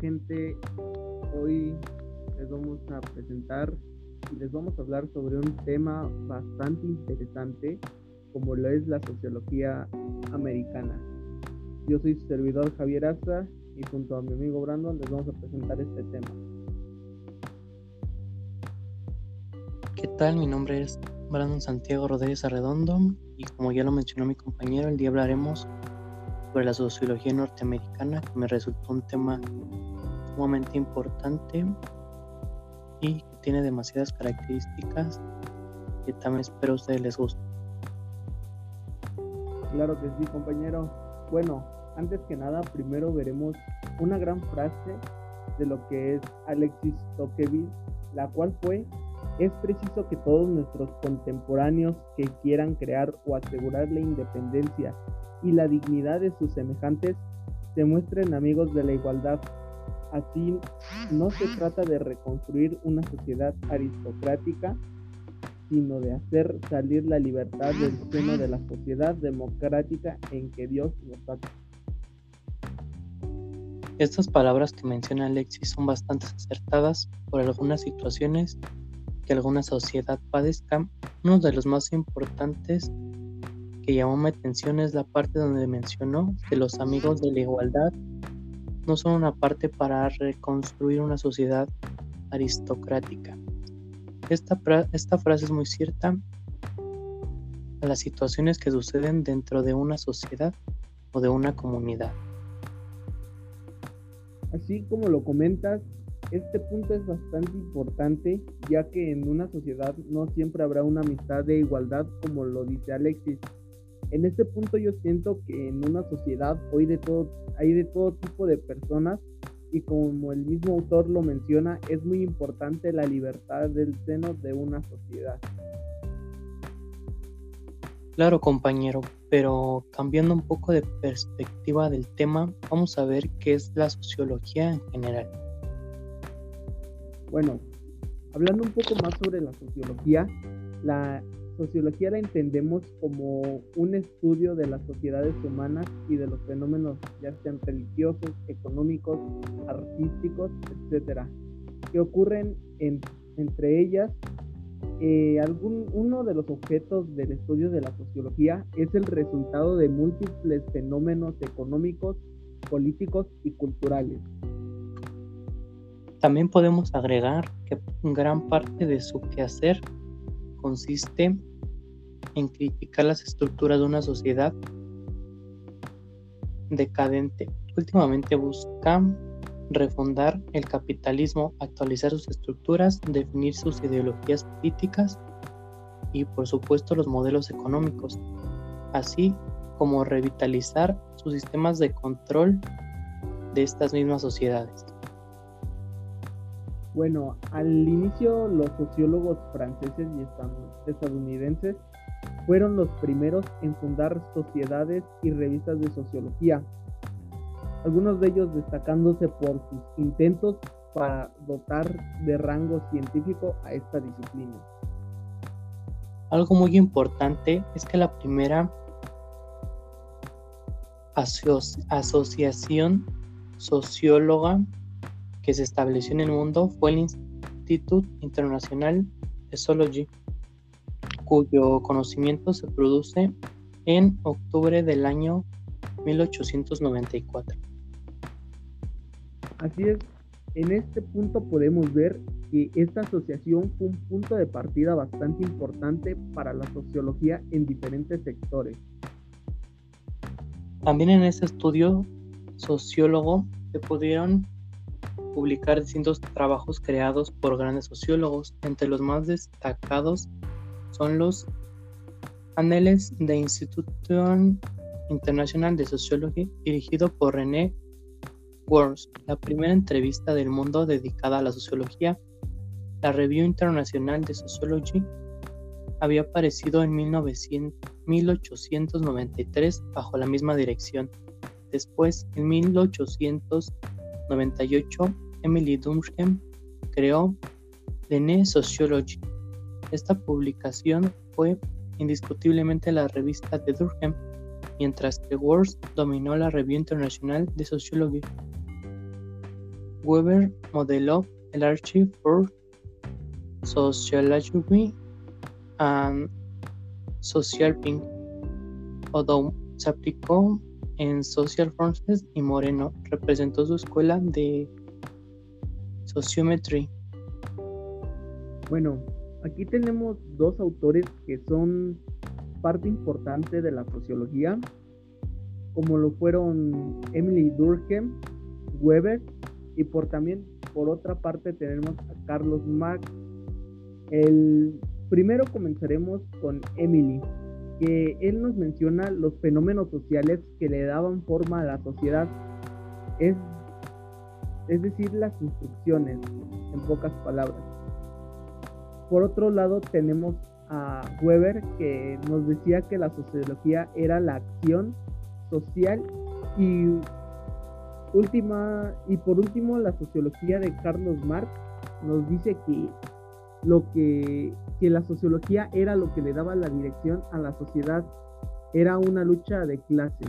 gente, hoy les vamos a presentar y les vamos a hablar sobre un tema bastante interesante como lo es la sociología americana. Yo soy su servidor Javier Asa y junto a mi amigo Brandon les vamos a presentar este tema. ¿Qué tal? Mi nombre es Brandon Santiago Rodríguez Arredondo y como ya lo mencionó mi compañero, el día hablaremos sobre la sociología norteamericana, que me resultó un tema sumamente importante y que tiene demasiadas características que también espero a ustedes les guste. Claro que sí, compañero. Bueno, antes que nada, primero veremos una gran frase de lo que es Alexis Tocqueville, la cual fue, es preciso que todos nuestros contemporáneos que quieran crear o asegurar la independencia y la dignidad de sus semejantes se muestren amigos de la igualdad. Así, no se trata de reconstruir una sociedad aristocrática, sino de hacer salir la libertad del seno de la sociedad democrática en que Dios nos ha estas palabras que menciona Alexis son bastante acertadas por algunas situaciones que alguna sociedad padezca. Uno de los más importantes que llamó mi atención es la parte donde mencionó que los amigos de la igualdad no son una parte para reconstruir una sociedad aristocrática. Esta, esta frase es muy cierta a las situaciones que suceden dentro de una sociedad o de una comunidad. Así como lo comentas, este punto es bastante importante ya que en una sociedad no siempre habrá una amistad de igualdad como lo dice Alexis. En este punto yo siento que en una sociedad hoy de todo, hay de todo tipo de personas y como el mismo autor lo menciona, es muy importante la libertad del seno de una sociedad. Claro, compañero, pero cambiando un poco de perspectiva del tema, vamos a ver qué es la sociología en general. Bueno, hablando un poco más sobre la sociología, la sociología la entendemos como un estudio de las sociedades humanas y de los fenómenos ya sean religiosos, económicos, artísticos, etcétera, que ocurren entre ellas eh, uno de los objetos del estudio de la sociología es el resultado de múltiples fenómenos económicos, políticos y culturales. También podemos agregar que gran parte de su quehacer consiste en criticar las estructuras de una sociedad decadente. Últimamente busca refundar el capitalismo, actualizar sus estructuras, definir sus ideologías políticas y por supuesto los modelos económicos, así como revitalizar sus sistemas de control de estas mismas sociedades. Bueno, al inicio los sociólogos franceses y estadounidenses fueron los primeros en fundar sociedades y revistas de sociología, algunos de ellos destacándose por sus intentos para dotar de rango científico a esta disciplina. Algo muy importante es que la primera asociación socióloga que se estableció en el mundo fue el Institute International de Zoology, cuyo conocimiento se produce en octubre del año 1894. Así es, en este punto podemos ver que esta asociación fue un punto de partida bastante importante para la sociología en diferentes sectores. También en este estudio sociólogo se pudieron publicar distintos trabajos creados por grandes sociólogos. Entre los más destacados son los Anales de Institution International de Sociología dirigido por René Worms, la primera entrevista del mundo dedicada a la sociología. La Review Internacional de Sociology había aparecido en 1893 bajo la misma dirección. Después, en 1898, Emily Durkheim creó The Sociology. Esta publicación fue indiscutiblemente la revista de Durkheim, mientras que Worms dominó la Review Internacional de Sociología. Weber modeló el Archive for Sociology and Social Pink. Odom se aplicó en Social Forces y Moreno representó su escuela de Sociometry. Bueno, aquí tenemos dos autores que son parte importante de la sociología, como lo fueron Emily Durkheim, Weber y por también por otra parte tenemos a Carlos Marx. El primero comenzaremos con Emily, que él nos menciona los fenómenos sociales que le daban forma a la sociedad. Es, es decir, las instrucciones, en pocas palabras. Por otro lado tenemos a Weber que nos decía que la sociología era la acción social y última y por último la sociología de Carlos Marx nos dice que lo que, que la sociología era lo que le daba la dirección a la sociedad, era una lucha de clases.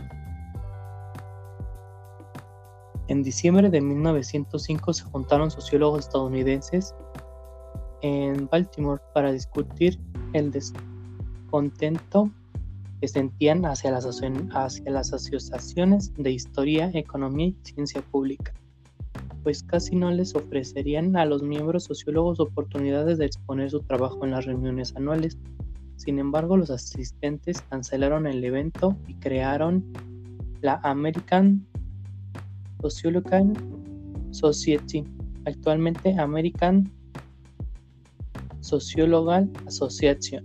En diciembre de 1905 se juntaron sociólogos estadounidenses en Baltimore para discutir el descontento que sentían hacia las, hacia las asociaciones de historia, economía y ciencia pública, pues casi no les ofrecerían a los miembros sociólogos oportunidades de exponer su trabajo en las reuniones anuales. Sin embargo, los asistentes cancelaron el evento y crearon la American Sociological Society, actualmente American Sociological Association.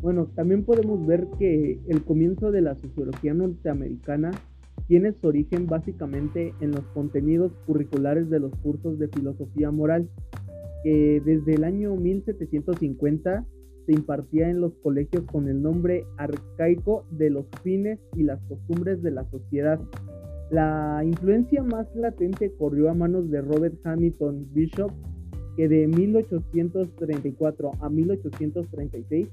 Bueno, también podemos ver que el comienzo de la sociología norteamericana tiene su origen básicamente en los contenidos curriculares de los cursos de filosofía moral, que desde el año 1750 se impartía en los colegios con el nombre arcaico de los fines y las costumbres de la sociedad. La influencia más latente corrió a manos de Robert Hamilton Bishop que de 1834 a 1836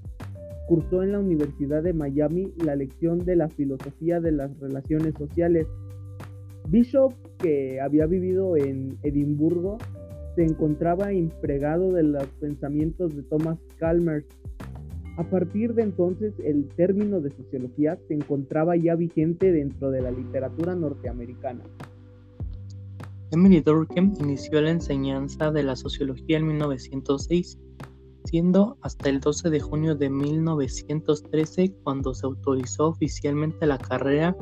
cursó en la Universidad de Miami la lección de la filosofía de las relaciones sociales. Bishop, que había vivido en Edimburgo, se encontraba impregado de los pensamientos de Thomas Calmer. A partir de entonces, el término de sociología se encontraba ya vigente dentro de la literatura norteamericana. Emily Durkheim inició la enseñanza de la sociología en 1906, siendo hasta el 12 de junio de 1913 cuando se autorizó oficialmente la carrera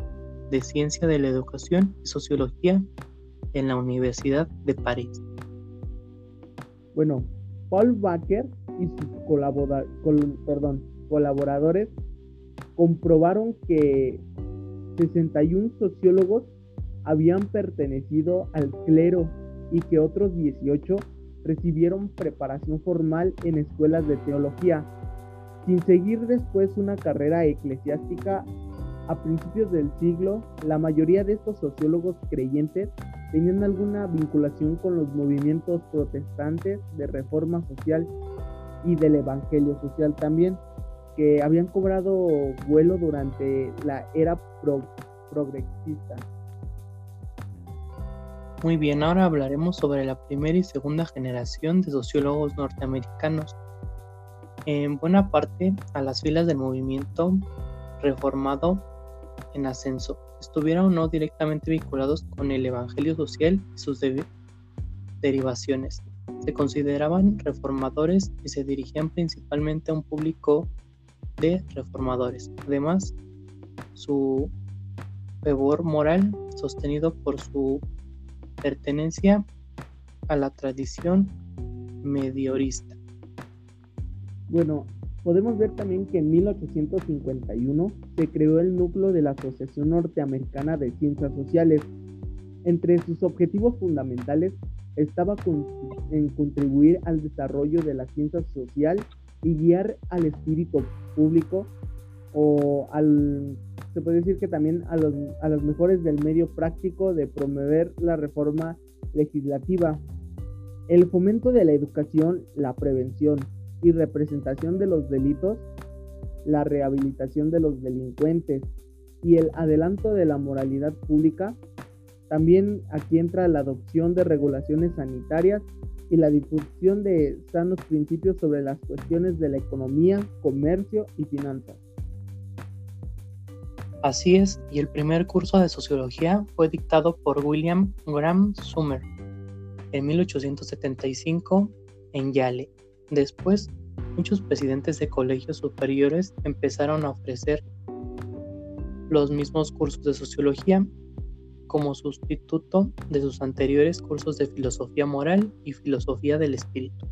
de Ciencia de la Educación y Sociología en la Universidad de París. Bueno, Paul Baker y sus colaboradores comprobaron que 61 sociólogos habían pertenecido al clero y que otros 18 recibieron preparación formal en escuelas de teología, sin seguir después una carrera eclesiástica. A principios del siglo, la mayoría de estos sociólogos creyentes tenían alguna vinculación con los movimientos protestantes de reforma social y del evangelio social también, que habían cobrado vuelo durante la era progresista. Muy bien, ahora hablaremos sobre la primera y segunda generación de sociólogos norteamericanos. En buena parte, a las filas del movimiento reformado en ascenso estuvieron o no directamente vinculados con el Evangelio social y sus derivaciones. Se consideraban reformadores y se dirigían principalmente a un público de reformadores. Además, su fervor moral, sostenido por su pertenencia a la tradición mediorista. Bueno, podemos ver también que en 1851 se creó el núcleo de la Asociación Norteamericana de Ciencias Sociales. Entre sus objetivos fundamentales estaba en contribuir al desarrollo de la ciencia social y guiar al espíritu público o al se puede decir que también a los, a los mejores del medio práctico de promover la reforma legislativa, el fomento de la educación, la prevención y representación de los delitos, la rehabilitación de los delincuentes y el adelanto de la moralidad pública También aquí entra la adopción de regulaciones sanitarias y la difusión de sanos principios sobre las cuestiones de la economía, comercio y finanzas. Así es, y el primer curso de sociología fue dictado por William Graham Sumner en 1875 en Yale. Después, muchos presidentes de colegios superiores empezaron a ofrecer los mismos cursos de sociología como sustituto de sus anteriores cursos de filosofía moral y filosofía del espíritu.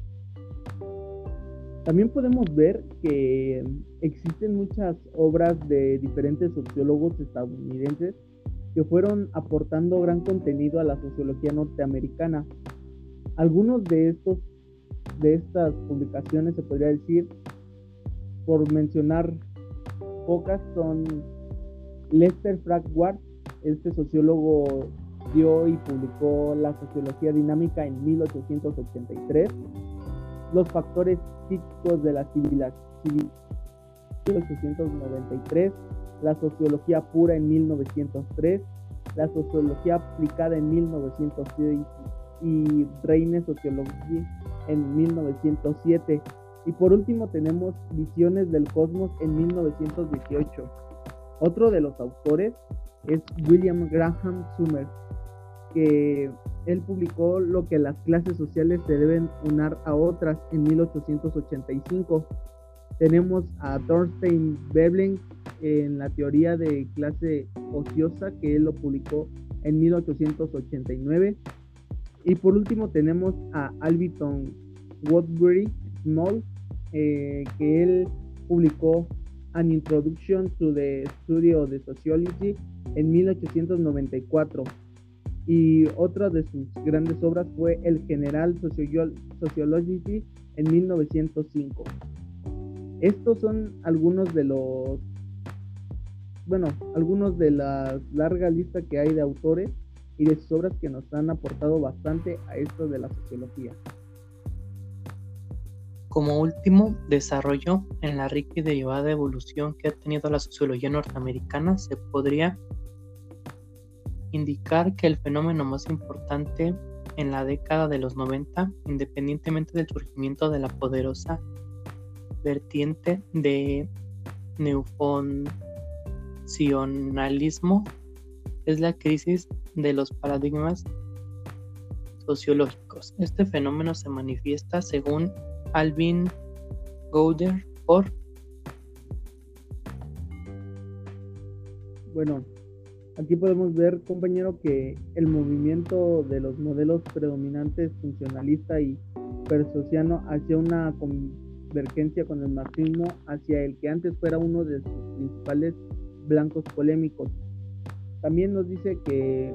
También podemos ver que existen muchas obras de diferentes sociólogos estadounidenses que fueron aportando gran contenido a la sociología norteamericana. Algunos de estos de estas publicaciones se podría decir por mencionar pocas son Lester Frank Ward, este sociólogo dio y publicó la sociología dinámica en 1883, los factores psíquicos de la civilización 1893, la sociología pura en 1903, la sociología aplicada en 1906 y Reine Sociología en 1907. Y por último tenemos Visiones del Cosmos en 1918. Otro de los autores es William Graham Summers, que él publicó lo que las clases sociales se deben unar a otras en 1885. Tenemos a Thorstein Veblen en la teoría de clase ociosa, que él lo publicó en 1889. Y por último tenemos a Albiton Woodbury Small, eh, que él publicó An Introduction to the Study of Sociology en 1894. Y otra de sus grandes obras fue El General Sociology en 1905. Estos son algunos de los, bueno, algunos de la larga lista que hay de autores y de sus obras que nos han aportado bastante a esto de la sociología. Como último desarrollo en la rica y derivada evolución que ha tenido la sociología norteamericana, se podría indicar que el fenómeno más importante en la década de los 90, independientemente del surgimiento de la poderosa vertiente de neofuncionalismo, es la crisis de los paradigmas sociológicos. Este fenómeno se manifiesta, según Alvin Gouder, por... Bueno, aquí podemos ver, compañero, que el movimiento de los modelos predominantes funcionalista y persociano hacia una convergencia con el marxismo, hacia el que antes fuera uno de sus principales blancos polémicos también nos dice que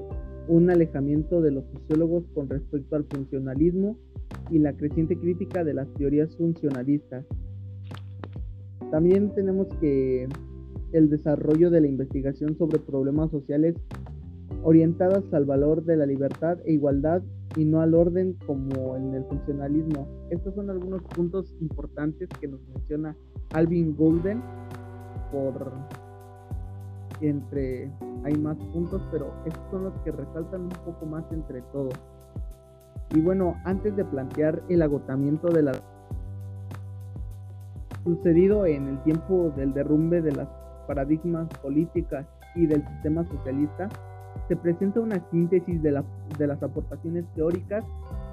un alejamiento de los sociólogos con respecto al funcionalismo y la creciente crítica de las teorías funcionalistas. También tenemos que el desarrollo de la investigación sobre problemas sociales orientadas al valor de la libertad e igualdad y no al orden como en el funcionalismo. Estos son algunos puntos importantes que nos menciona Alvin Golden por entre hay más puntos, pero estos son los que resaltan un poco más entre todos. Y bueno, antes de plantear el agotamiento de la sucedido en el tiempo del derrumbe de las paradigmas políticas y del sistema socialista, se presenta una síntesis de, la, de las aportaciones teóricas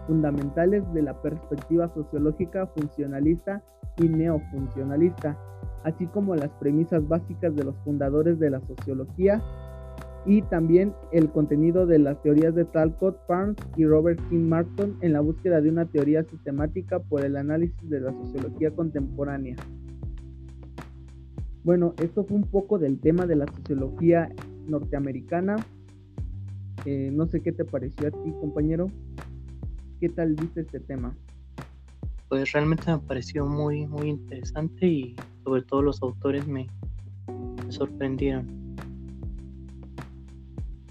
fundamentales de la perspectiva sociológica funcionalista y neofuncionalista, así como las premisas básicas de los fundadores de la sociología y también el contenido de las teorías de Talcott, Barnes y Robert King Martin en la búsqueda de una teoría sistemática por el análisis de la sociología contemporánea. Bueno, esto fue un poco del tema de la sociología norteamericana. Eh, no sé qué te pareció a ti, compañero. ¿Qué tal viste este tema? Pues realmente me pareció muy, muy interesante y sobre todo los autores me, sorprendieron.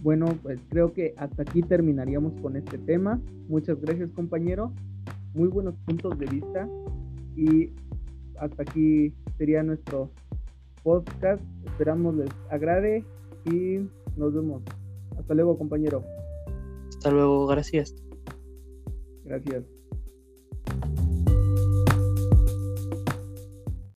Bueno, pues creo que hasta aquí terminaríamos con este tema. Muchas gracias compañero. Muy buenos puntos de vista. Y hasta aquí sería nuestro podcast. Esperamos les agrade y nos vemos. Hasta luego compañero. Hasta luego, gracias. Gracias.